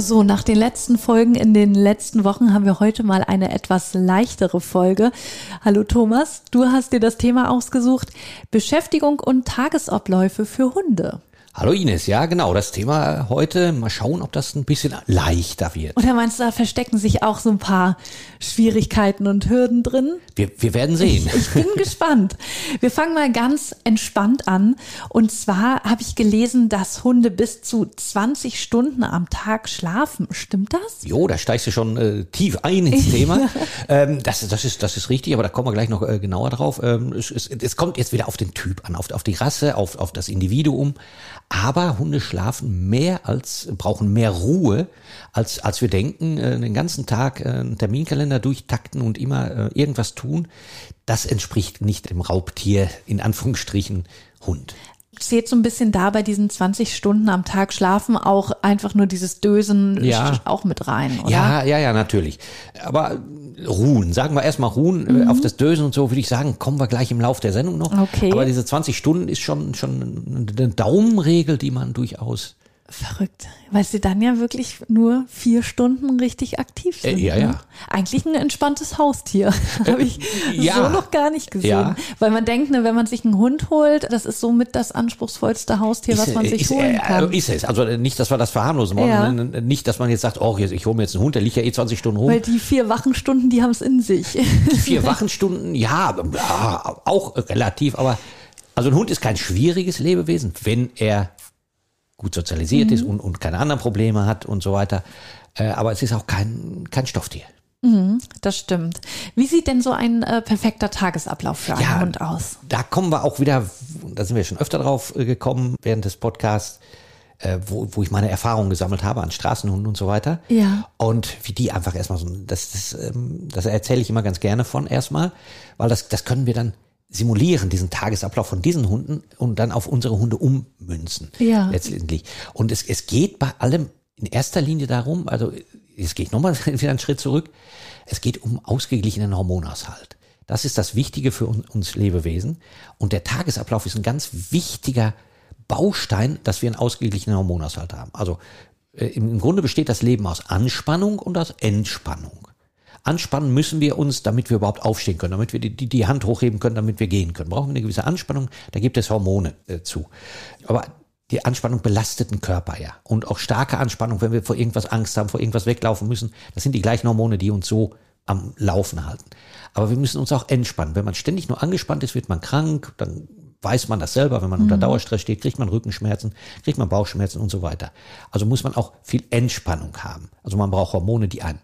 So, nach den letzten Folgen in den letzten Wochen haben wir heute mal eine etwas leichtere Folge. Hallo Thomas, du hast dir das Thema ausgesucht, Beschäftigung und Tagesabläufe für Hunde. Hallo Ines, ja genau, das Thema heute, mal schauen, ob das ein bisschen leichter wird. Oder meinst du, da verstecken sich auch so ein paar Schwierigkeiten und Hürden drin? Wir, wir werden sehen. Ich, ich bin gespannt. Wir fangen mal ganz entspannt an. Und zwar habe ich gelesen, dass Hunde bis zu 20 Stunden am Tag schlafen. Stimmt das? Jo, da steigst du schon äh, tief ein ins Thema. ähm, das, das, ist, das ist richtig, aber da kommen wir gleich noch äh, genauer drauf. Ähm, es, es, es kommt jetzt wieder auf den Typ an, auf, auf die Rasse, auf, auf das Individuum. Aber Hunde schlafen mehr als, brauchen mehr Ruhe, als, als wir denken, äh, den ganzen Tag äh, einen Terminkalender durchtakten und immer äh, irgendwas tun. Das entspricht nicht dem Raubtier, in Anführungsstrichen, Hund zählt so ein bisschen da bei diesen 20 Stunden am Tag schlafen auch einfach nur dieses Dösen ja. auch mit rein, oder? Ja, ja, ja, natürlich. Aber ruhen, sagen wir erstmal ruhen, mhm. auf das Dösen und so würde ich sagen, kommen wir gleich im Lauf der Sendung noch. Okay. Aber diese 20 Stunden ist schon, schon eine Daumenregel, die man durchaus Verrückt, weil sie dann ja wirklich nur vier Stunden richtig aktiv sind. Äh, ja, ne? ja. Eigentlich ein entspanntes Haustier. Habe ich ja. so noch gar nicht gesehen. Ja. Weil man denkt, ne, wenn man sich einen Hund holt, das ist somit das anspruchsvollste Haustier, was man sich ist, holen kann. Äh, ist es. Also nicht, dass wir das verharmlosen wollen. Ja. Nicht, dass man jetzt sagt, oh, ich hole mir jetzt einen Hund, der liegt ja eh 20 Stunden rum. Weil die vier Wachenstunden, die haben es in sich. Die vier Wachenstunden, ja, ja, auch relativ, aber also ein Hund ist kein schwieriges Lebewesen, wenn er gut sozialisiert mhm. ist und, und keine anderen Probleme hat und so weiter. Äh, aber es ist auch kein, kein Stofftier. Mhm, das stimmt. Wie sieht denn so ein äh, perfekter Tagesablauf für einen Ja, Hund aus? Da kommen wir auch wieder, da sind wir schon öfter drauf äh, gekommen während des Podcasts, äh, wo, wo ich meine Erfahrungen gesammelt habe an Straßenhunden und so weiter. Ja. Und wie die einfach erstmal so, das, das, ähm, das erzähle ich immer ganz gerne von erstmal, weil das, das können wir dann simulieren, diesen Tagesablauf von diesen Hunden und dann auf unsere Hunde ummünzen. Ja. Letztendlich. Und es, es geht bei allem in erster Linie darum, also jetzt gehe ich nochmal wieder einen Schritt zurück, es geht um ausgeglichenen Hormonaushalt. Das ist das Wichtige für uns, uns Lebewesen. Und der Tagesablauf ist ein ganz wichtiger Baustein, dass wir einen ausgeglichenen Hormonaushalt haben. Also äh, im Grunde besteht das Leben aus Anspannung und aus Entspannung. Anspannen müssen wir uns, damit wir überhaupt aufstehen können, damit wir die, die, die Hand hochheben können, damit wir gehen können. Brauchen wir eine gewisse Anspannung, da gibt es Hormone äh, zu. Aber die Anspannung belastet den Körper ja. Und auch starke Anspannung, wenn wir vor irgendwas Angst haben, vor irgendwas weglaufen müssen, das sind die gleichen Hormone, die uns so am Laufen halten. Aber wir müssen uns auch entspannen. Wenn man ständig nur angespannt ist, wird man krank, dann weiß man das selber, wenn man unter Dauerstress steht, kriegt man Rückenschmerzen, kriegt man Bauchschmerzen und so weiter. Also muss man auch viel Entspannung haben. Also man braucht Hormone, die einen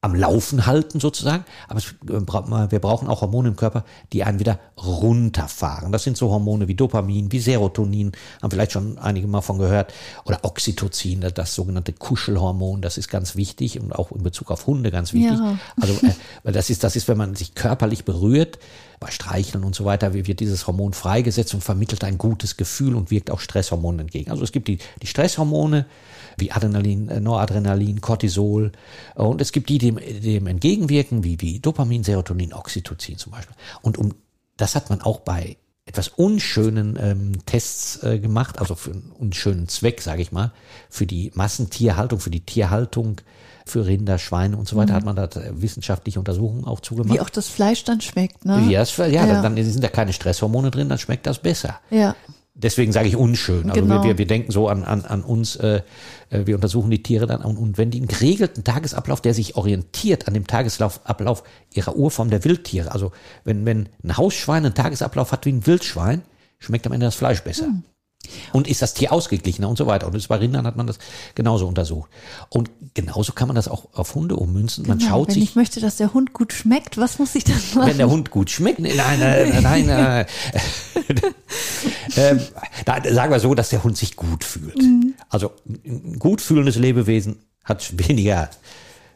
am Laufen halten sozusagen, aber es, äh, wir brauchen auch Hormone im Körper, die einen wieder runterfahren. Das sind so Hormone wie Dopamin, wie Serotonin, haben vielleicht schon einige mal von gehört, oder Oxytocin, das- sogenannte Kuschelhormon, das ist ganz wichtig und auch in Bezug auf Hunde ganz wichtig. Ja. Also äh, das ist, das ist, wenn man sich körperlich berührt, bei Streicheln und so weiter, wird dieses Hormon freigesetzt und vermittelt ein gutes Gefühl und wirkt auch Stresshormonen entgegen. Also es gibt die, die Stresshormone, wie Adrenalin, äh, Noradrenalin, Cortisol. Und es gibt die, die dem, dem entgegenwirken, wie, wie Dopamin, Serotonin, Oxytocin zum Beispiel. Und um, das hat man auch bei etwas unschönen ähm, Tests äh, gemacht, also für einen unschönen Zweck, sage ich mal, für die Massentierhaltung, für die Tierhaltung, für Rinder, Schweine und so weiter, hat man da äh, wissenschaftliche Untersuchungen auch zugemacht. Wie auch das Fleisch dann schmeckt, ne? Ja, es, ja, Ja. Dann, dann sind da keine Stresshormone drin, dann schmeckt das besser. Ja. Deswegen sage ich unschön. Also Genau. wir, wir, wir denken so an, an, an uns, äh, äh, wir untersuchen die Tiere dann und, und wenn die einen geregelten Tagesablauf, der sich orientiert an dem Tagesablauf ihrer Urform der Wildtiere, also wenn, wenn ein Hausschwein einen Tagesablauf hat wie ein Wildschwein, schmeckt am Ende das Fleisch besser. Hm. Und ist das Tier ausgeglichener und so weiter. Und das bei Rindern hat man das genauso untersucht. Und genauso kann man das auch auf Hunde ummünzen. Man Genau. schaut Wenn sich ich möchte, dass der Hund gut schmeckt, was muss ich dann machen? wenn der Hund gut schmeckt. Nein, nein, nein. nein. ähm, sagen wir so, dass der Hund sich gut fühlt. Also ein gut fühlendes Lebewesen hat weniger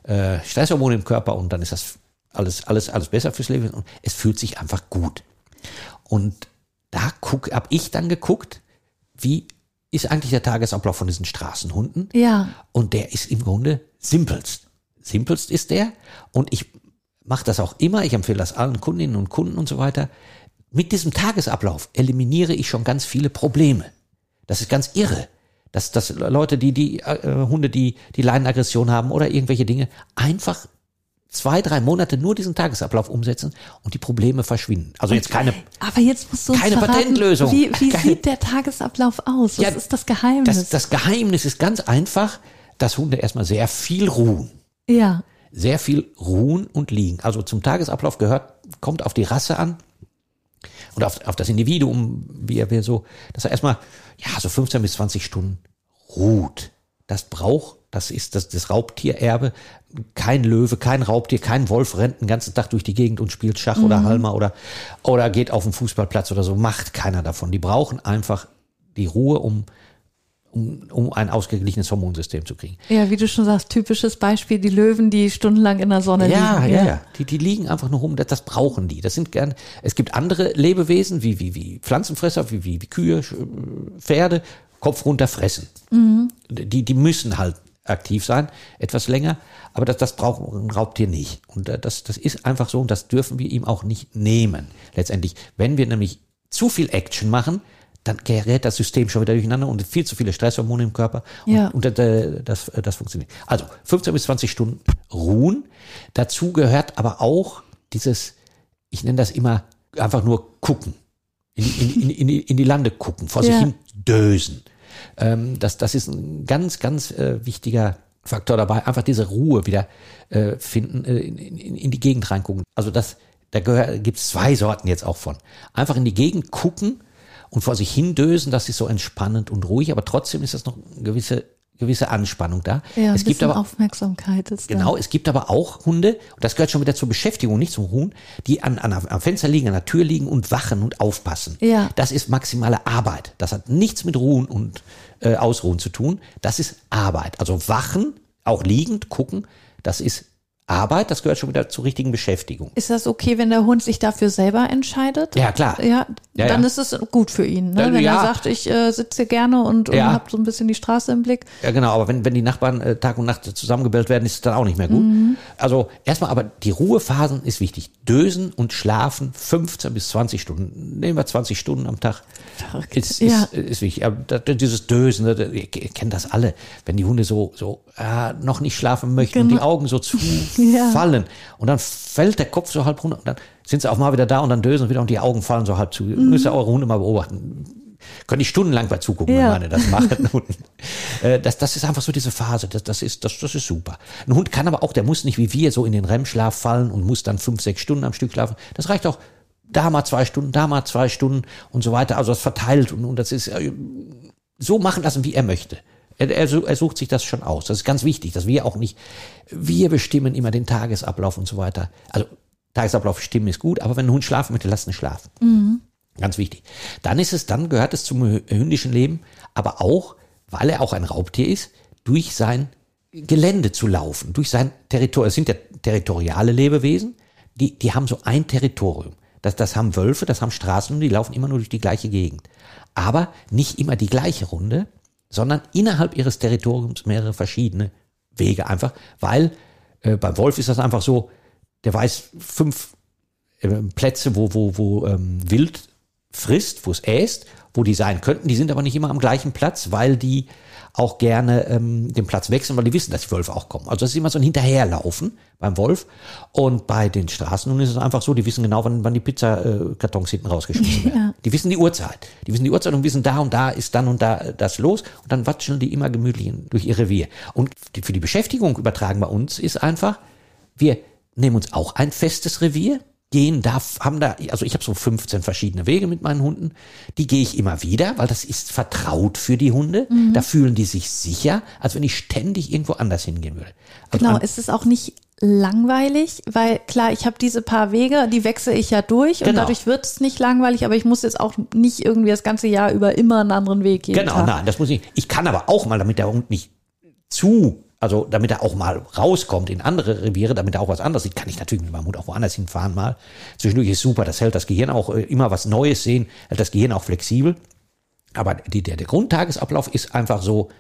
äh, Stresshormone im Körper und dann ist das alles, alles, alles besser fürs Lebewesen. Und es fühlt sich einfach gut. Und da guck, hab ich dann geguckt, wie ist eigentlich der Tagesablauf von diesen Straßenhunden? Ja. Und der ist im Grunde simpelst. Simpelst ist der. Und ich mache das auch immer. Ich empfehle das allen Kundinnen und Kunden und so weiter. Mit diesem Tagesablauf eliminiere ich schon ganz viele Probleme. Das ist ganz irre. Dass, dass Leute, die, die äh, Hunde, die, die Leinenaggression haben oder irgendwelche Dinge, einfach zwei, drei Monate nur diesen Tagesablauf umsetzen und die Probleme verschwinden. Also jetzt keine, Aber jetzt musst du uns keine verraten, Patentlösung. Wie, wie Keine- sieht der Tagesablauf aus? Was Ja, ist das Geheimnis? das, das Geheimnis ist ganz einfach, dass Hunde erstmal sehr viel ruhen. ja. Sehr viel ruhen und liegen. Also zum Tagesablauf gehört, kommt auf die Rasse an und auf, auf das Individuum, wie er will, so, dass er erstmal, ja, so 15 bis 20 Stunden ruht. Das braucht, das ist das, das Raubtiererbe. Kein Löwe, kein Raubtier, kein Wolf rennt den ganzen Tag durch die Gegend und spielt Schach oder Halma oder, oder geht auf den Fußballplatz oder so. Macht keiner davon. Die brauchen einfach die Ruhe, um, um, um ein ausgeglichenes Hormonsystem zu kriegen. Ja, wie du schon sagst, typisches Beispiel, die Löwen, die stundenlang in der Sonne Ja, liegen. ja, ja. Die, die liegen einfach nur rum, das, das brauchen die. Das sind gern, es gibt andere Lebewesen, wie, wie, wie Pflanzenfresser, wie, wie, wie Kühe, Pferde, Kopf runter fressen. Die, die müssen halt aktiv sein, etwas länger, aber das, das braucht ein Raubtier nicht. Und äh, das, das ist einfach so und das dürfen wir ihm auch nicht nehmen. Letztendlich, wenn wir nämlich zu viel Action machen, dann gerät das System schon wieder durcheinander und viel zu viele Stresshormone im Körper. Und, Ja. und äh, das, äh, das funktioniert. Also 15 bis 20 Stunden ruhen. Dazu gehört aber auch dieses, ich nenne das immer einfach nur gucken. In, in, in, in, die, Lande gucken, vor sich Ja. hin dösen. Ähm, das, das ist ein ganz, ganz äh, wichtiger Faktor dabei. Einfach diese Ruhe wieder äh, finden, äh, in, in, in die Gegend reingucken. Also das, da gibt es zwei Sorten jetzt auch von. Einfach in die Gegend gucken und vor sich hin dösen, das ist so entspannend und ruhig, aber trotzdem ist das noch eine gewisse, gewisse Anspannung da. Ja, es gibt aber Aufmerksamkeit ist da. Genau, es gibt aber auch Hunde, und das gehört schon wieder zur Beschäftigung, nicht zum Ruhen, die an, an, am Fenster liegen, an der Tür liegen und wachen und aufpassen. Ja. Das ist maximale Arbeit. Das hat nichts mit Ruhen und äh, Ausruhen zu tun. Das ist Arbeit. Also wachen, auch liegend, gucken, das ist Arbeit, das gehört schon wieder zur richtigen Beschäftigung. Ist das okay, wenn der Hund sich dafür selber entscheidet? Ja, klar. Ja, Ja, dann ja. ist es gut für ihn. Ne? Wenn ja. er sagt, ich äh, sitze hier gerne und, und habe so ein bisschen die Straße im Blick. Ja, genau, aber wenn, wenn die Nachbarn äh, Tag und Nacht zusammengebellt werden, ist es dann auch nicht mehr gut. Also erstmal, aber die Ruhephasen ist wichtig. Dösen und schlafen 15 bis 20 Stunden. Nehmen wir 20 Stunden am Tag. Verrückt. Ist, ist, ist wichtig. Aber da- da- dieses Dösen, ne, da- ihr kennt das alle. Wenn die Hunde so, so ah, noch nicht schlafen möchten und die Genau. Augen so zu Ja. fallen und dann fällt der Kopf so halb runter und dann sind sie auch mal wieder da und dann dösen wieder und die Augen fallen so halb zu. Müsst ihr eure Hunde mal beobachten. Können die stundenlang bei zugucken, Ja. wenn meine das machen. Und, äh, das, das ist einfach so diese Phase. Das, das, ist, das, das ist super. Ein Hund kann aber auch, der muss nicht wie wir so in den REM-Schlaf fallen und muss dann fünf, sechs Stunden am Stück schlafen. Das reicht auch da mal zwei Stunden, da mal zwei Stunden und so weiter. Also das verteilt und, und das ist äh, so machen lassen, wie er möchte. Er, er, er sucht sich das schon aus. Das ist ganz wichtig, dass wir auch nicht, wir bestimmen immer den Tagesablauf und so weiter. Also Tagesablauf bestimmen ist gut, aber wenn ein Hund schlafen möchte, lass ihn schlafen. Ganz wichtig. Dann ist es, dann gehört es zum hündischen Leben, aber auch, weil er auch ein Raubtier ist, durch sein Gelände zu laufen, durch sein Territorium. Es sind ja territoriale Lebewesen, die, die haben so ein Territorium. Das, das haben Wölfe, das haben Straßenhunde, die laufen immer nur durch die gleiche Gegend. Aber nicht immer die gleiche Runde, sondern innerhalb ihres Territoriums mehrere verschiedene Wege einfach, weil äh, beim Wolf ist das einfach so, der weiß fünf äh, Plätze, wo, wo, wo ähm, Wild frisst, wo es äst, wo die sein könnten. Die sind aber nicht immer am gleichen Platz, weil die auch gerne ähm, den Platz wechseln, weil die wissen, dass die Wölfe auch kommen. Also das ist immer so ein Hinterherlaufen beim Wolf. Und bei den Straßenhunden ist es einfach so, die wissen genau, wann, wann die Pizzakartons hinten rausgeschmissen werden. Die wissen die Uhrzeit. Die wissen die Uhrzeit und wissen, da und da ist dann und da äh, das los. Und dann watscheln die immer gemütlich durch ihr Revier. Und für die Beschäftigung übertragen bei uns ist einfach, wir nehmen uns auch ein festes Revier, gehen da, haben da, also ich habe so 15 verschiedene Wege mit meinen Hunden, die gehe ich immer wieder, weil das ist vertraut für die Hunde. Da fühlen die sich sicher, als wenn ich ständig irgendwo anders hingehen würde. Also Genau, ist es auch nicht langweilig, weil klar, ich habe diese paar Wege, die wechsle ich ja durch und Genau. dadurch wird es nicht langweilig, aber ich muss jetzt auch nicht irgendwie das ganze Jahr über immer einen anderen Weg gehen. Genau, nein, das muss ich. Ich kann aber auch mal, damit der Hund nicht zu, also damit er auch mal rauskommt in andere Reviere, damit er auch was anderes sieht, kann ich natürlich mit meinem Hund auch woanders hinfahren mal. Zwischendurch ist super, das hält das Gehirn auch äh, immer was Neues sehen, hält das Gehirn auch flexibel. Aber die, der, der Grundtagesablauf ist einfach so,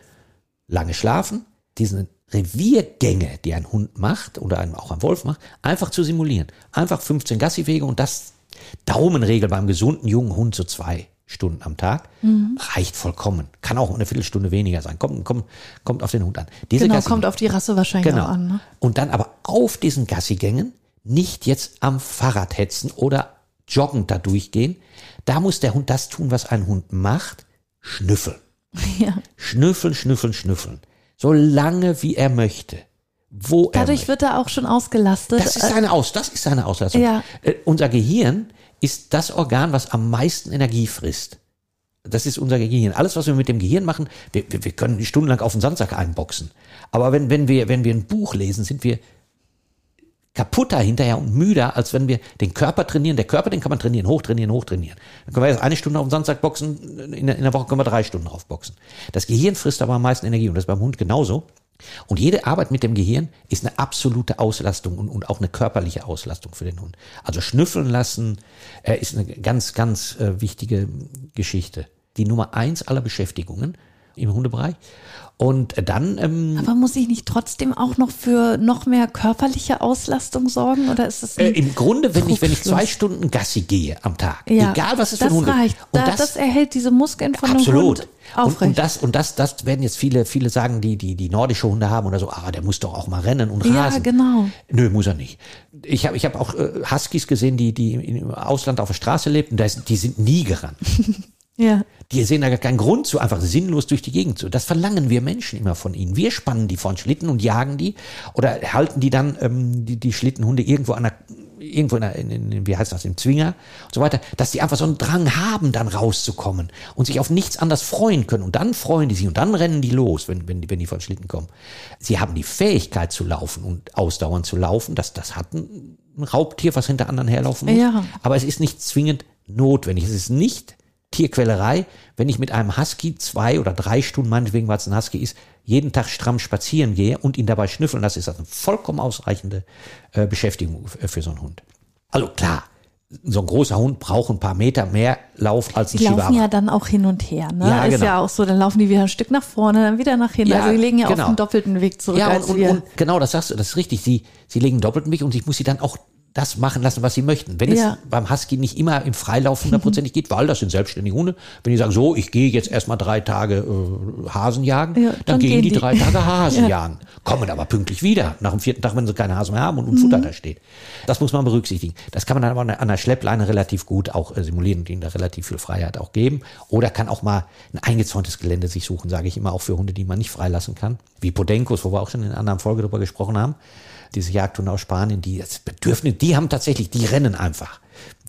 lange schlafen, diesen Reviergänge, die ein Hund macht oder ein, auch ein Wolf macht, einfach zu simulieren. Einfach 15 Gassiwege und das Daumenregel beim gesunden jungen Hund so zwei Stunden am Tag mhm. reicht vollkommen. Kann auch eine Viertelstunde weniger sein. Kommt, kommt, kommt auf den Hund an. Diese genau, Gassi kommt auf die Rasse wahrscheinlich genau. auch an. Ne? Und dann aber auf diesen Gassigängen nicht jetzt am Fahrrad hetzen oder joggend da durchgehen. Da muss der Hund das tun, was ein Hund macht. Schnüffeln. Ja. Schnüffeln, schnüffeln, schnüffeln. So lange wie er möchte. Wo Dadurch er wird er auch schon ausgelastet. Das ist seine, Aus, das ist seine Auslastung. Ja. Äh, unser Gehirn ist das Organ, was am meisten Energie frisst. Das ist unser Gehirn. Alles, was wir mit dem Gehirn machen, wir, wir, wir können stundenlang auf den Sandsack einboxen. Aber wenn, wenn, wir, wenn wir ein Buch lesen, sind wir kaputter hinterher und müder, als wenn wir den Körper trainieren. Der Körper, den kann man trainieren, hochtrainieren, hochtrainieren. Dann können wir jetzt eine Stunde auf dem Sandsack boxen, in der, in der Woche können wir drei Stunden drauf boxen. Das Gehirn frisst aber am meisten Energie und das ist beim Hund genauso. Und jede Arbeit mit dem Gehirn ist eine absolute Auslastung und, und auch eine körperliche Auslastung für den Hund. Also schnüffeln lassen äh, ist eine ganz, ganz äh, wichtige Geschichte. Die Nummer eins aller Beschäftigungen im Hundebereich. Und dann. Ähm, Aber muss ich nicht trotzdem auch noch für noch mehr körperliche Auslastung sorgen? Oder ist es äh, Im Grunde, wenn ich, wenn ich zwei Stunden Gassi gehe am Tag, ja, egal was es für ein Hund reicht. ist. Und da, das, das, erhält diese Muskeln von absolut. Hund aufrecht. Und, und, das, und das, das werden jetzt viele, viele sagen, die, die, die nordische Hunde haben oder so, ah, der muss doch auch mal rennen und rasen. Ja, genau. Nö, muss er nicht. Ich habe ich hab auch äh, Huskies gesehen, die, die im Ausland auf der Straße lebten, die sind nie gerannt. Ja. Die sehen da gar keinen Grund zu, einfach sinnlos durch die Gegend zu. Das verlangen wir Menschen immer von ihnen. Wir spannen die von Schlitten und jagen die oder halten die dann ähm, die, die Schlittenhunde irgendwo an der irgendwo in, der, in, in, wie heißt das, im Zwinger und so weiter, dass die einfach so einen Drang haben, dann rauszukommen und sich auf nichts anderes freuen können. Und dann freuen die sich und dann rennen die los, wenn, wenn, die, wenn die von Schlitten kommen. Sie haben die Fähigkeit zu laufen und ausdauernd zu laufen. Das, das hat ein Raubtier, was hinter anderen herlaufen muss. Ja. Aber es ist nicht zwingend notwendig. Es ist nicht Tierquälerei, wenn ich mit einem Husky zwei oder drei Stunden, meinetwegen, weil es ein Husky ist, jeden Tag stramm spazieren gehe und ihn dabei schnüffeln, das ist also eine vollkommen ausreichende äh, Beschäftigung für so einen Hund. Also klar, so ein großer Hund braucht ein paar Meter mehr Lauf als ein Die laufen Chihuahua. ja dann auch hin und her, ne? Ja, ist genau. ja auch so, dann laufen die wieder ein Stück nach vorne, dann wieder nach hinten. Ja, also die legen ja genau. auf einen doppelten Weg zurück ja, und, als und, und genau, das sagst du, das ist richtig. Sie, sie legen doppelten Weg und ich muss sie dann auch das machen lassen, was sie möchten. Wenn Ja. es beim Husky nicht immer im Freilauf hundertprozentig geht, weil das sind selbstständige Hunde. Wenn die sagen, so, ich gehe jetzt erstmal drei Tage äh, Hasen jagen, Ja, dann, dann gehen die, die. drei Tage Hasen Ja. jagen, kommen aber pünktlich wieder. Nach dem vierten Tag, wenn sie keine Hasen mehr haben und, und Mhm. Futter da steht. Das muss man berücksichtigen. Das kann man dann aber an der- Schleppleine relativ gut auch äh, simulieren und ihnen da relativ viel Freiheit auch geben. Oder kann auch mal ein eingezäuntes Gelände sich suchen, sage ich immer, auch für Hunde, die man nicht freilassen kann. Wie Podenkos, wo wir auch schon in einer anderen Folge drüber gesprochen haben diese Jagdhunde aus Spanien, die das Bedürfnis, die haben tatsächlich, die rennen einfach.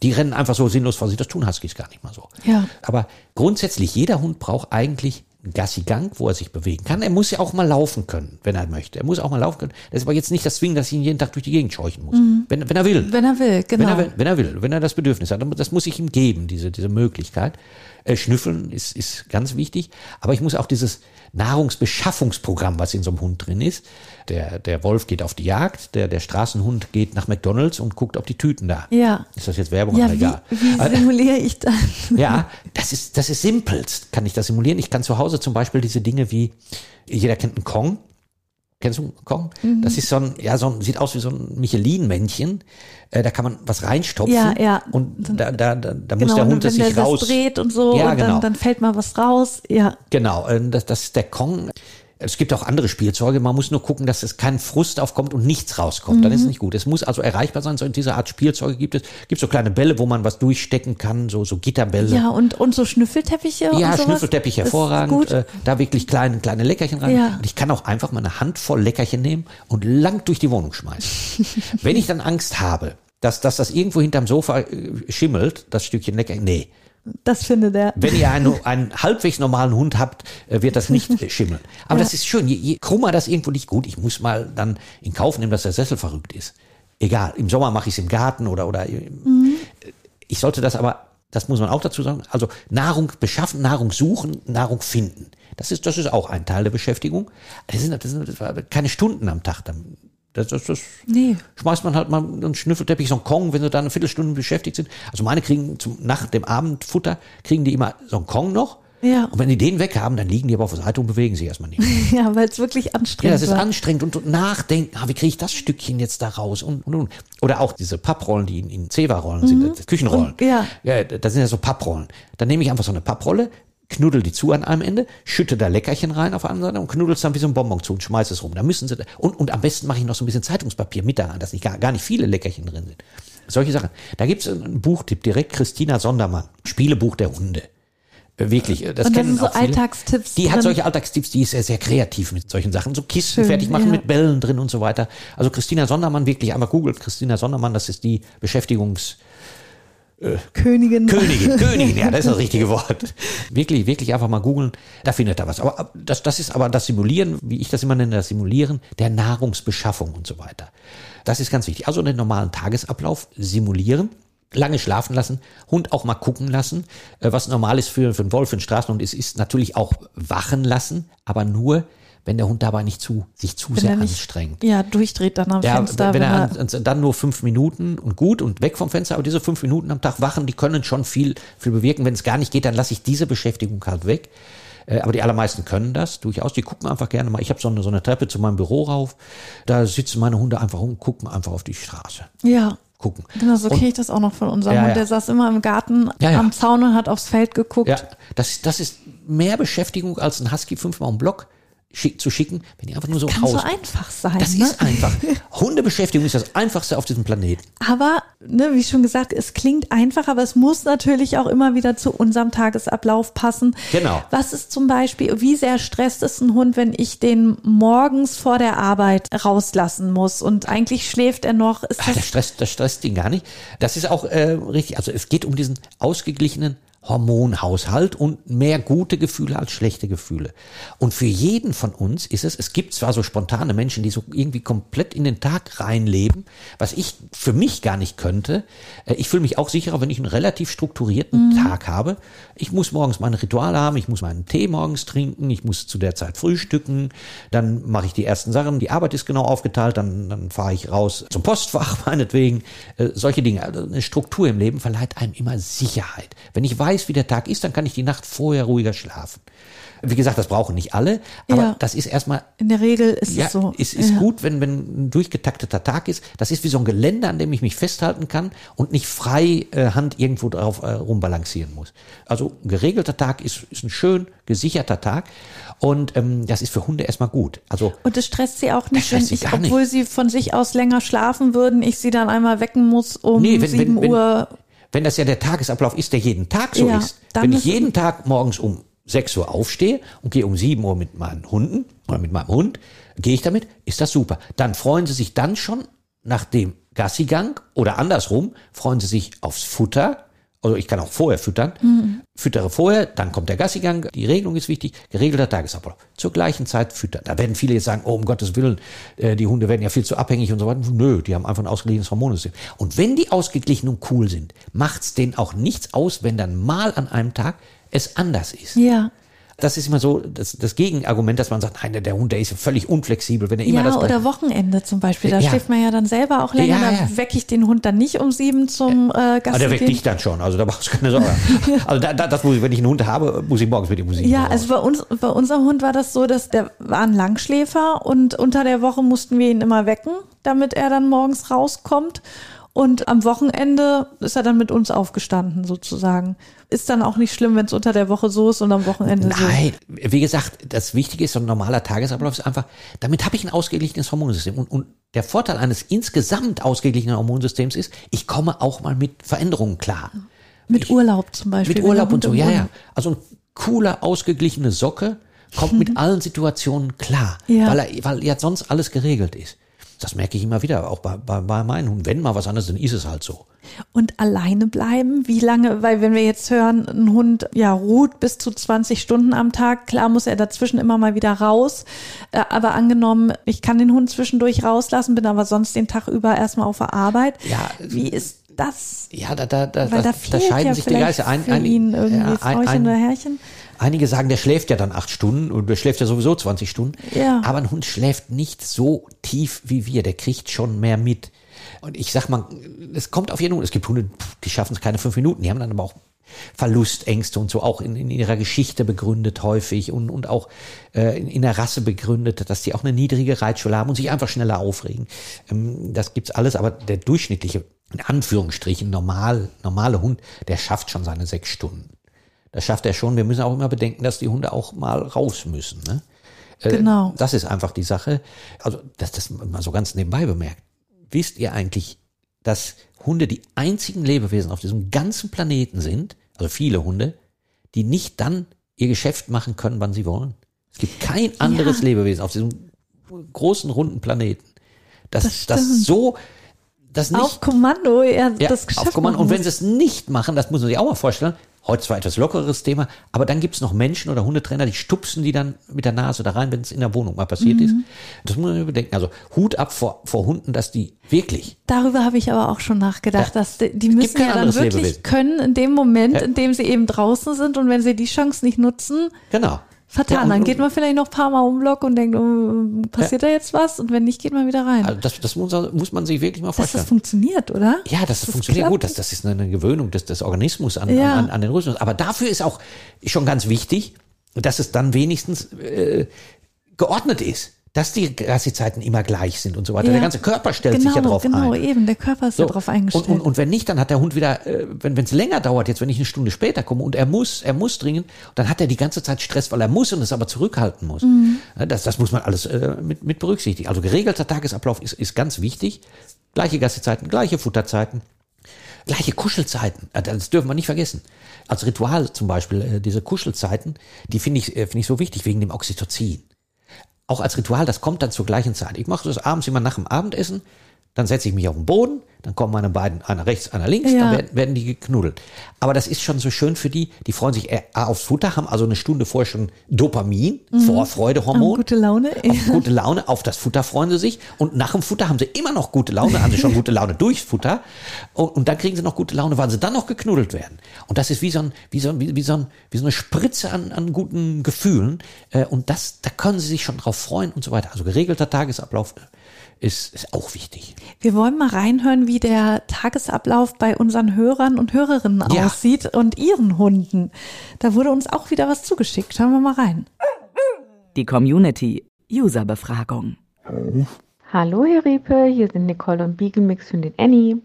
Die rennen einfach so sinnlos vor sich. Das tun Huskies gar nicht mal so. Ja. Aber grundsätzlich, jeder Hund braucht eigentlich einen Gassigang, wo er sich bewegen kann. Er muss ja auch mal laufen können, wenn er möchte. Er muss auch mal laufen können. Das ist aber jetzt nicht das Zwingen, dass ich ihn jeden Tag durch die Gegend scheuchen muss. Wenn, wenn er will. wenn er will, genau. Wenn, er, wenn er will, wenn er das Bedürfnis hat, das muss ich ihm geben, diese, diese Möglichkeit. Äh, Schnüffeln ist, ist ganz wichtig, aber ich muss auch dieses Nahrungsbeschaffungsprogramm, was in so einem Hund drin ist. Der, der Wolf geht auf die Jagd, der, der Straßenhund geht nach McDonalds und guckt, ob die Tüten da. ja. Ist das jetzt Werbung? Ja, Aber wie, egal. wie Äh, simuliere ich dann? ja, das ist, das ist simpelst, kann ich das simulieren. Ich kann zu Hause zum Beispiel diese Dinge wie, jeder kennt einen Kong. Kennst du Kong? Mhm. Das ist so ein, ja, so ein, sieht aus wie so ein Michelin-Männchen. Äh, da kann man was reinstopfen. Ja, ja. Und da, da, da, da Genau, muss der und Hund das sich raus. das dreht und so Ja, und genau. dann, dann fällt mal was raus. Ja, Genau, das, das ist der Kong. Es gibt auch andere Spielzeuge. Man muss nur gucken, dass es kein Frust aufkommt und nichts rauskommt. Dann ist es nicht gut. Es muss also erreichbar sein. So in dieser Art Spielzeuge gibt es. Gibt so kleine Bälle, wo man was durchstecken kann, so, so Gitterbälle. ja und, und so Schnüffelteppiche Ja. Schnüffelteppich hervorragend. Gut. Äh, da wirklich kleine, kleine Leckerchen rein. Ja. Und ich kann auch einfach mal eine Handvoll Leckerchen nehmen und lang durch die Wohnung schmeißen. Wenn ich dann Angst habe, dass, dass das irgendwo hinterm Sofa äh, schimmelt, das Stückchen Leckerchen, nee. Das findet er. Wenn ihr einen, einen halbwegs normalen Hund habt, äh, wird das nicht äh, schimmeln. Aber das ist schön. Je, je krummer das irgendwo nicht gut, ich muss mal dann in Kauf nehmen, dass der Sessel verrückt ist. Egal, im Sommer mache ich es im Garten oder, oder ich sollte das aber, das muss man auch dazu sagen, also Nahrung beschaffen, Nahrung suchen, Nahrung finden. Das ist, das ist auch ein Teil der Beschäftigung. Das sind, das sind keine Stunden am Tag. dann. Das, das, das Nee. schmeißt man halt mal einen Schnüffelteppich, so einen Kong, wenn sie da eine Viertelstunde beschäftigt sind. Also meine kriegen zum, nach dem Abendfutter, kriegen die immer so einen Kong noch. Ja. Und wenn die den weg haben, dann liegen die aber auf der Seite und bewegen sich erstmal nicht. Ja, weil es wirklich Ja, anstrengend das ist war. anstrengend und, und nachdenken, ah, wie kriege ich das Stückchen jetzt da raus und, und, und. Oder auch diese Papprollen, die in, in Zewa-Rollen sind, das Küchenrollen. Und- ja. ja, das sind ja so Papprollen. Dann nehme ich einfach so eine Papprolle, knuddel die zu an einem Ende, schütte da Leckerchen rein auf der anderen Seite und knuddel es dann wie so ein Bonbon zu und schmeiß es rum. Da müssen sie, und, und am besten mache ich noch so ein bisschen Zeitungspapier mit da rein, dass nicht gar, gar nicht viele Leckerchen drin sind. Solche Sachen. Da gibt's einen einen Buchtipp, direkt Christina Sondermann, Spielebuch der Hunde. Äh, Wirklich, äh, das Und kennen sind so. Alltagstipps Die hat drin. solche Alltagstipps, die ist sehr, sehr kreativ mit solchen Sachen. So Kisten Schön, fertig machen ja. mit Bällen drin und so weiter. Also Christina Sondermann, wirklich einmal googelt Christina Sondermann, das ist die Beschäftigungs- Königin. Königin, Königin, ja, das ist das richtige Wort. Wirklich, wirklich einfach mal googeln, da findet er was. Aber ab- das, das ist aber das Simulieren, wie ich das immer nenne, das Simulieren der Nahrungsbeschaffung und so weiter. Das ist ganz wichtig. Also den normalen Tagesablauf simulieren. Lange schlafen lassen, Hund auch mal gucken lassen, äh, was normal ist für, für einen Wolf, für einen Straßenhund ist, ist natürlich auch wachen lassen, aber nur, wenn der Hund dabei nicht zu, sich zu Wenn sehr nicht, anstrengt. ja, durchdreht dann am Ja, Fenster. wenn er an, an, dann nur fünf Minuten und gut und weg vom Fenster, aber diese fünf Minuten am Tag wachen, die können schon viel, viel bewirken. Wenn es gar nicht geht, dann lasse ich diese Beschäftigung halt weg. Äh, Aber die allermeisten können das durchaus. Die gucken einfach gerne mal. Ich habe so eine, so eine Treppe zu meinem Büro rauf. Da sitzen meine Hunde einfach rum, gucken einfach auf die Straße. ja, Gucken. genau, so kenne ich das auch noch von unserem Ja, Hund. ja. Der saß immer im Garten Ja, ja. am Zaun und hat aufs Feld geguckt. Ja, das, das ist mehr Beschäftigung als ein Husky fünfmal um Block schick, zu schicken, wenn die einfach nur so Kann so raus. einfach sein. das ne? ist einfach. Hundebeschäftigung ist das einfachste auf diesem Planeten. Aber, ne, wie schon gesagt, es klingt einfach, aber es muss natürlich auch immer wieder zu unserem Tagesablauf passen. Genau. Was ist zum Beispiel, wie sehr stresst es ein Hund, wenn ich den morgens vor der Arbeit rauslassen muss und eigentlich schläft er noch? Ist Ah, das das stresst, das stresst ihn gar nicht. Das ist auch äh, richtig. Also es geht um diesen ausgeglichenen Hormonhaushalt und mehr gute Gefühle als schlechte Gefühle. Und für jeden von uns ist es, es gibt zwar so spontane Menschen, die so irgendwie komplett in den Tag reinleben, was ich für mich gar nicht könnte. Äh, Ich fühle mich auch sicherer, wenn ich einen relativ strukturierten Tag habe. Ich muss morgens meine Rituale haben, ich muss meinen Tee morgens trinken, ich muss zu der Zeit frühstücken, dann mache ich die ersten Sachen, die Arbeit ist genau aufgeteilt, dann, dann fahre ich raus zum Postfach meinetwegen. Äh, solche Dinge. Also eine Struktur im Leben verleiht einem immer Sicherheit. Wenn ich weiß, wie der Tag ist, dann kann ich die Nacht vorher ruhiger schlafen. Wie gesagt, das brauchen nicht alle, aber Ja. das ist erstmal in der Regel ist ja, es so. es ist ja. gut, wenn, wenn ein durchgetakteter Tag ist. Das ist wie so ein Gelände, an dem ich mich festhalten kann und nicht frei äh, Hand irgendwo drauf äh, rumbalancieren muss. Also ein geregelter Tag ist, ist ein schön gesicherter Tag und ähm, das ist für Hunde erstmal gut. Also Und es stresst sie auch nicht, Das wenn ich, gar nicht. obwohl sie von sich aus länger schlafen würden, ich sie dann einmal wecken muss um Nee, wenn- 7 wenn- wenn- Uhr. Wenn das ja der Tagesablauf ist, der jeden Tag so Ja, ist. Wenn ich jeden Tag morgens um 6 Uhr aufstehe und gehe um 7 Uhr mit meinen Hunden oder mit meinem Hund, gehe ich damit, ist das super. Dann freuen sie sich dann schon nach dem Gassigang oder andersrum, freuen sie sich aufs Futter. Also ich kann auch vorher füttern. Füttere vorher, dann kommt der Gassigang. Die Regelung ist wichtig. Geregelter Tagesablauf. Zur gleichen Zeit füttern. Da werden viele jetzt sagen, oh, um Gottes Willen, äh, die Hunde werden ja viel zu abhängig und so weiter. Nö, die haben einfach ein ausgeglichenes Hormonsystem. Und wenn die ausgeglichen und cool sind, macht's denen auch nichts aus, wenn dann mal an einem Tag es anders ist. Ja. Das ist immer so das, das Gegenargument, dass man sagt, nein, der- der Hund, der ist ja völlig unflexibel, wenn er immer ja, das oder Wochenende zum Beispiel. Da Ja. schläft man ja dann selber auch länger. Ja, da ja. wecke ich den Hund dann nicht um sieben zum äh, Ah, der weckt dich dann schon, also da brauchst du keine Sorge. Also da, da, das muss ich, wenn ich einen Hund habe, muss ich morgens mit ihm Musik Ja, also bei uns, bei unserem Hund war das so, dass der war ein Langschläfer und unter der Woche mussten wir ihn immer wecken, damit er dann morgens rauskommt. Und am Wochenende ist er dann mit uns aufgestanden, sozusagen. Ist dann auch nicht schlimm, wenn es unter der Woche so ist und am Wochenende so. Nein, wie gesagt, das Wichtige ist, so ein normaler Tagesablauf ist einfach, damit habe ich ein ausgeglichenes Hormonsystem. Und, und der Vorteil eines insgesamt ausgeglichenen Hormonsystems ist, ich komme auch mal mit Veränderungen klar. Mit Urlaub zum Beispiel. Mit Urlaub und so, ja, ja. Also ein cooler, ausgeglichene Socke kommt mit allen Situationen klar, Ja. weil, er, weil ja sonst alles geregelt ist. Das merke ich immer wieder, auch bei, bei, bei meinen Hunden. Wenn mal was anderes, dann ist es halt so. Und alleine bleiben, wie lange, weil wenn wir jetzt hören, ein Hund ja ruht bis zu 20 Stunden am Tag, klar muss er dazwischen immer mal wieder raus, Äh, aber angenommen, ich kann den Hund zwischendurch rauslassen, bin aber sonst den Tag über erstmal auf der Arbeit. Ja. Wie ist das? Ja, da, da, da, da da, scheiden ja sich die Geister. Ein, für ein, ihn irgendwie ja, ein, Frauchen ein, oder Herrchen. Einige sagen, der schläft ja dann acht Stunden und der schläft ja sowieso 20 Stunden. Ja. Aber ein Hund schläft nicht so tief wie wir. Der kriegt schon mehr mit. Und ich sag mal, es kommt auf jeden Hund. Es gibt Hunde, die schaffen es keine fünf Minuten. Die haben dann aber auch Verlustängste und so auch in, in ihrer Geschichte begründet häufig und, und auch äh, in, in der Rasse begründet, dass die auch eine niedrige Reitschule haben und sich einfach schneller aufregen. Ähm, das gibt's alles, aber der durchschnittliche, in Anführungsstrichen, normal, normale Hund, der schafft schon seine sechs Stunden. Das schafft er schon. Wir müssen auch immer bedenken, dass die Hunde auch mal raus müssen. Ne? Äh, Genau. Das ist einfach die Sache. Also, dass das mal so ganz nebenbei bemerkt. Wisst ihr eigentlich, dass Hunde die einzigen Lebewesen auf diesem ganzen Planeten sind, also viele Hunde, die nicht dann ihr Geschäft machen können, wann sie wollen? Es gibt kein anderes Ja. Lebewesen auf diesem großen, runden Planeten, das, Das das, so, das nicht Auf Kommando ja, das Geschäft auf Kommando. Und wenn sie es nicht machen, das muss man sich auch mal vorstellen, heute zwar etwas lockeres Thema, aber dann gibt es noch Menschen oder Hundetrainer, die stupsen die dann mit der Nase da rein, wenn es in der Wohnung mal passiert Mhm. ist. Das muss man bedenken. Also Hut ab vor, vor Hunden, dass die wirklich, Darüber habe ich aber auch schon nachgedacht, Ja. dass die, die müssen ja dann wirklich Lebewesen. können in dem Moment, Ja. in dem sie eben draußen sind und wenn sie die Chance nicht nutzen, genau. Vertan. Ja, und- dann geht man vielleicht noch ein paar Mal um den Block und denkt, oh, passiert da jetzt was? Und wenn nicht, geht man wieder rein. Also das, das muss, muss man sich wirklich mal Dass vorstellen. das funktioniert, oder? Ja, das, Das funktioniert klappt. gut. Das, das ist eine Gewöhnung des, des Organismus an, Ja. an, an den Rhythmus. Aber dafür ist auch schon ganz wichtig, dass es dann wenigstens äh, geordnet ist. Dass die Gassi-Zeiten immer gleich sind und so weiter. Ja. Der ganze Körper stellt genau, sich ja drauf Genau, ein. eben. Der Körper ist ja So. drauf eingestellt. Und, und, und wenn nicht, dann hat der Hund wieder, äh, wenn es länger dauert, jetzt wenn ich eine Stunde später komme und er muss, er muss dringend, dann hat er die ganze Zeit Stress, weil er muss und es aber zurückhalten muss. Mhm. Ja, Das, das muss man alles äh, mit, mit berücksichtigen. Also geregelter Tagesablauf ist, ist ganz wichtig. Gleiche Gassezeiten, gleiche Futterzeiten, gleiche Kuschelzeiten. Das dürfen wir nicht vergessen. Als Ritual zum Beispiel, äh, diese Kuschelzeiten, die finde ich, äh, finde ich so wichtig wegen dem Oxytocin auch als Ritual, das kommt dann zur gleichen Zeit. Ich mache das abends immer nach dem Abendessen, dann setze ich mich auf den Boden, dann kommen meine beiden, einer rechts, einer links, Ja. dann werden, werden die geknuddelt. Aber das ist schon so schön für die, die freuen sich eher aufs Futter, haben also eine Stunde vorher schon Dopamin, Vorfreudehormon. Haben gute Laune. Auf gute Laune, auf das Futter freuen sie sich. Und nach dem Futter haben sie immer noch gute Laune, haben sie schon gute Laune durchs Futter. Und, und dann kriegen sie noch gute Laune, weil sie dann noch geknuddelt werden. Und das ist wie so, ein, wie so, ein, wie, wie so, ein, wie so eine Spritze an, an guten Gefühlen. Äh, Und das, da können sie sich schon drauf freuen und so weiter. Also geregelter Tagesablauf ist, ist auch wichtig. Wir wollen mal reinhören, wie der Tagesablauf bei unseren Hörern und Hörerinnen Ja. aussieht und ihren Hunden. Da wurde uns auch wieder was zugeschickt. Schauen wir mal rein. Die Community. Userbefragung. Hallo Herr Riepe, hier sind Nicole und Beagle Mix Hündin Annie.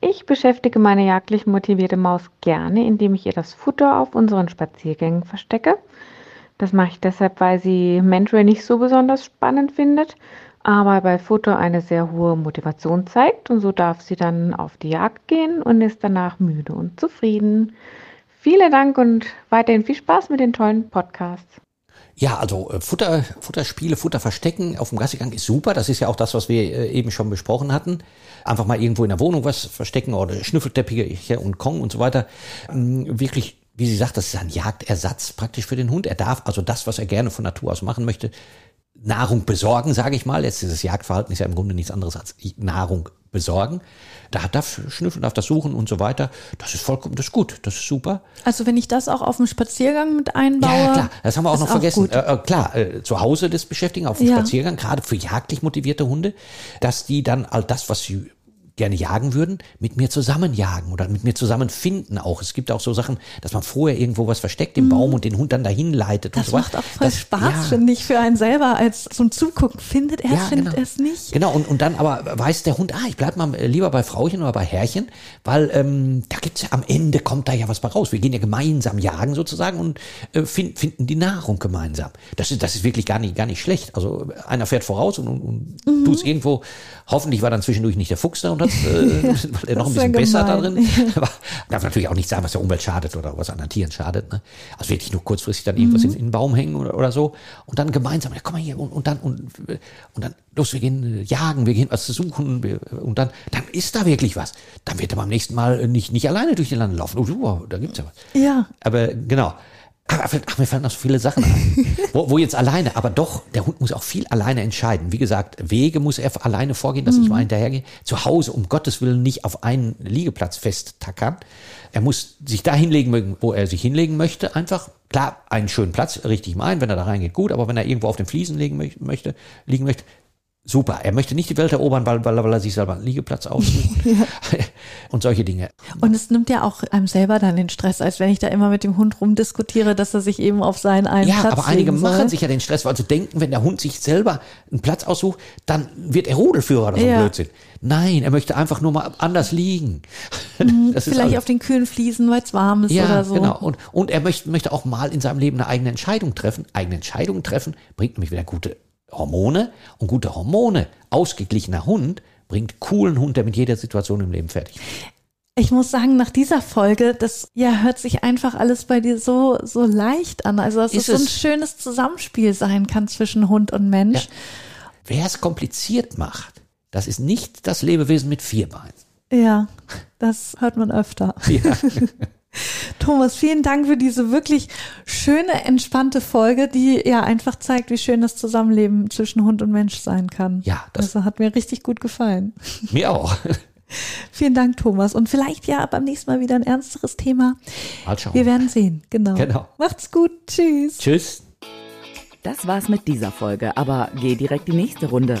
Ich beschäftige meine jagdlich motivierte Maus gerne, indem ich ihr das Futter auf unseren Spaziergängen verstecke. Das mache ich deshalb, weil sie Mentoring nicht so besonders spannend findet, aber bei Futter eine sehr hohe Motivation zeigt und so darf sie dann auf die Jagd gehen und ist danach müde und zufrieden. Vielen Dank und weiterhin viel Spaß mit den tollen Podcasts. Ja, also äh, Futter, Futterspiele, Futter verstecken auf dem Gassigang ist super. Das ist ja auch das, was wir äh, eben schon besprochen hatten. Einfach mal irgendwo in der Wohnung was verstecken oder Schnüffelteppiche und Kong und so weiter. Ähm, Wirklich, wie sie sagt, das ist ein Jagdersatz praktisch für den Hund. Er darf also das, was er gerne von Natur aus machen möchte, Nahrung besorgen, sage ich mal. Jetzt dieses Jagdverhalten ist ja im Grunde nichts anderes als Nahrung besorgen. Da darf schnüffeln, darf das suchen und so weiter. Das ist vollkommen, das ist gut, das ist super. Also wenn ich das auch auf dem Spaziergang mit einbaue. Ja, ja, klar, das haben wir auch noch vergessen. gut. Äh, äh, klar, äh, zu Hause das Beschäftigen auf dem Ja. Spaziergang, gerade für jagdlich motivierte Hunde, dass die dann all das, was sie gerne jagen würden, mit mir zusammen jagen oder mit mir zusammen finden auch. Es gibt auch so Sachen, dass man vorher irgendwo was versteckt im Baum und den Hund dann dahin leitet. Mhm. Das und so macht weiter. auch voll Das- Spaß, ja. finde ich, für einen selber als zum Zugucken. Findet er es, Ja, findet genau. es nicht? Genau, und, und dann aber weiß der Hund, ah, ich bleib mal lieber bei Frauchen oder bei Herrchen, weil ähm, da gibt's ja am Ende kommt da ja was bei raus. Wir gehen ja gemeinsam jagen sozusagen und äh, find, finden die Nahrung gemeinsam. Das ist, das ist wirklich gar nicht, gar nicht schlecht. Also einer fährt voraus und, und, und Mhm. tut's irgendwo. Hoffentlich war dann zwischendurch nicht der Fuchs da und hat, äh, weil er noch ein bisschen besser da gemein. drin. Aber darf natürlich auch nicht sagen, was der Umwelt schadet oder was anderen Tieren schadet. Ne? Also wirklich nur kurzfristig dann irgendwas Mhm. in, in den Baum hängen oder, oder so und dann gemeinsam, ja, komm mal hier und, und dann und, und dann los, wir gehen äh, jagen, wir gehen was suchen wir, und dann dann ist da wirklich was. Dann wird er beim nächsten Mal äh, nicht nicht alleine durch die Lande laufen. Oh, super, da gibt's ja was. Ja. Aber genau. Aber ach, mir fallen noch so viele Sachen ein. wo, wo jetzt alleine, aber doch, der Hund muss auch viel alleine entscheiden. Wie gesagt, Wege muss er alleine vorgehen, dass ich mal hinterhergehe. Zu Hause, um Gottes Willen, nicht auf einen Liegeplatz festtackern. Er muss sich da hinlegen, mögen, wo er sich hinlegen möchte. Einfach, klar, einen schönen Platz, richtig mal ein. Wenn er da reingeht, gut. Aber wenn er irgendwo auf den Fliesen legen möch- möchte, liegen möchte, super. Er möchte nicht die Welt erobern, weil, weil, weil er sich selber einen Liegeplatz aussucht ja. und solche Dinge. Und es nimmt ja auch einem selber dann den Stress, als wenn ich da immer mit dem Hund rumdiskutiere, dass er sich eben auf seinen einen ja, Platz aber einige soll. machen sich ja den Stress, weil sie denken, wenn der Hund sich selber einen Platz aussucht, dann wird er Rudelführer oder so Ja. Blödsinn. Nein, er möchte einfach nur mal anders liegen. Das ist Vielleicht auf den kühlen Fliesen, weil es warm ist Ja, oder so. genau. Und, und er möchte, möchte auch mal in seinem Leben eine eigene Entscheidung treffen. Eigene Entscheidungen treffen bringt nämlich wieder gute Hormone. Und gute Hormone, ausgeglichener Hund, bringt coolen Hund, der mit jeder Situation im Leben fertig ist. Ich muss sagen, nach dieser Folge, das ja hört sich einfach alles bei dir so so leicht an. Also dass Ist es so ein es? schönes Zusammenspiel sein kann zwischen Hund und Mensch. Wer es kompliziert macht, das ist nicht das Lebewesen mit vier Beinen. Ja, das hört man öfter. Ja. Thomas, vielen Dank für diese wirklich schöne, entspannte Folge, die ja einfach zeigt, wie schön das Zusammenleben zwischen Hund und Mensch sein kann. Ja, das- also hat mir richtig gut gefallen. Mir auch. Vielen Dank, Thomas. Und vielleicht ja beim nächsten Mal wieder ein ernsteres Thema. Mal schauen. Wir werden sehen. Genau. Genau. Macht's gut. Tschüss. Tschüss. Das war's mit dieser Folge, aber geh direkt die nächste Runde.